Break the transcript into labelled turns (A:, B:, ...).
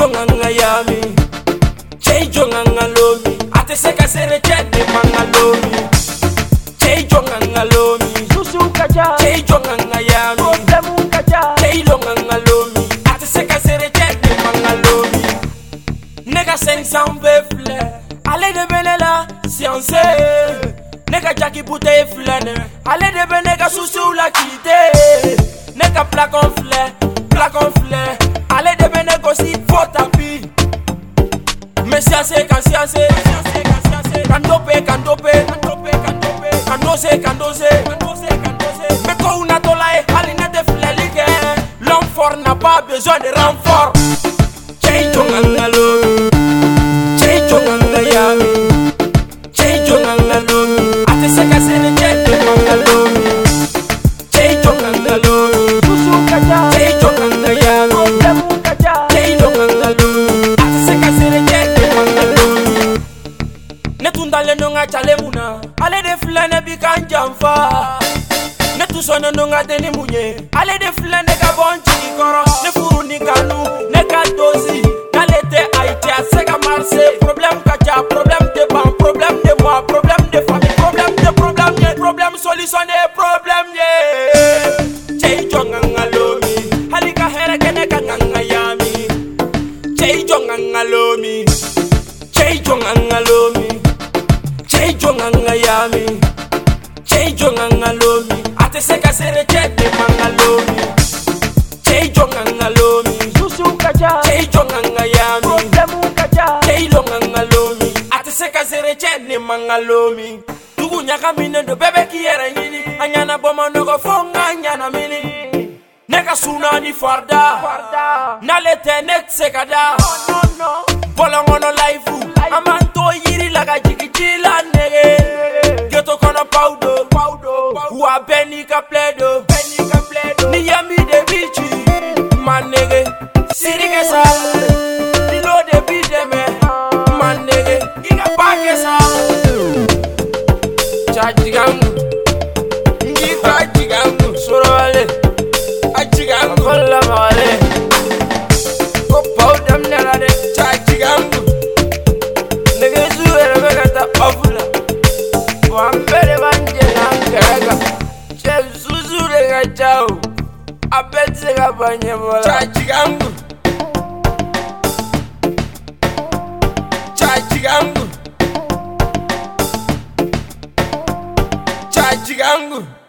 A: jonga nga yami cei jonga nga lomi ate seka sere cede manga lomi cei jonga nga lomi susukaja cei jonga
B: nga yami problemukaja
A: cei longa nga lomi ate seka sere cede manga lomi ne ka seni san be filɛ ale de be ne la siyanse ne ka jaki buteye filɛ ne ale de be ne ka susuw la kite ne ka plakɔn filɛ plakɔn filɛ ale de be ne gosi kasiase kasiase kandope kandope kandose kandose meko una tola ye hali ne tɛ filɛli kɛ l'homme fort n'a pas besoin de netunda lenonga calemuna ale de filane bikanjanfa ne tusone nonga deni munye ale de filane ka bon jigi kɔrɔ ne furu ni kanu ne ka dosi nale te aite a se ka marse problème ka ca problème de ban problème de moi problème de fami problème de problème ye problème solution ye problème ye cei jɔnganga lomi hali ka hɛrɛ kɛnɛ ka ŋanga yami cei jɔnganga lomi cei jɔnganga lomi chaijonga ngayami chaijonga ngalomi ateseka sere chete mangalomi chaijonga ngalomi
B: susu kaja
A: chaijonga ngayami
B: problemu kaja
A: chaijonga ngalomi ateseka sere chete mangalomi tuku nyaka mine ndo bebe kiera nyini anyana boma ndoko fonga anyana mini neka suna ni farda farda nalete netse kada oh, no no bolongono live abenika pledo benika pledo ni yami de bichi manege sirike sa ni lo de bide me manege giga pake sa chajigangu ngi chajigangu sorale achigangu kolla vale chao apetse ka panye mola chachikangu chachikangu chachikangu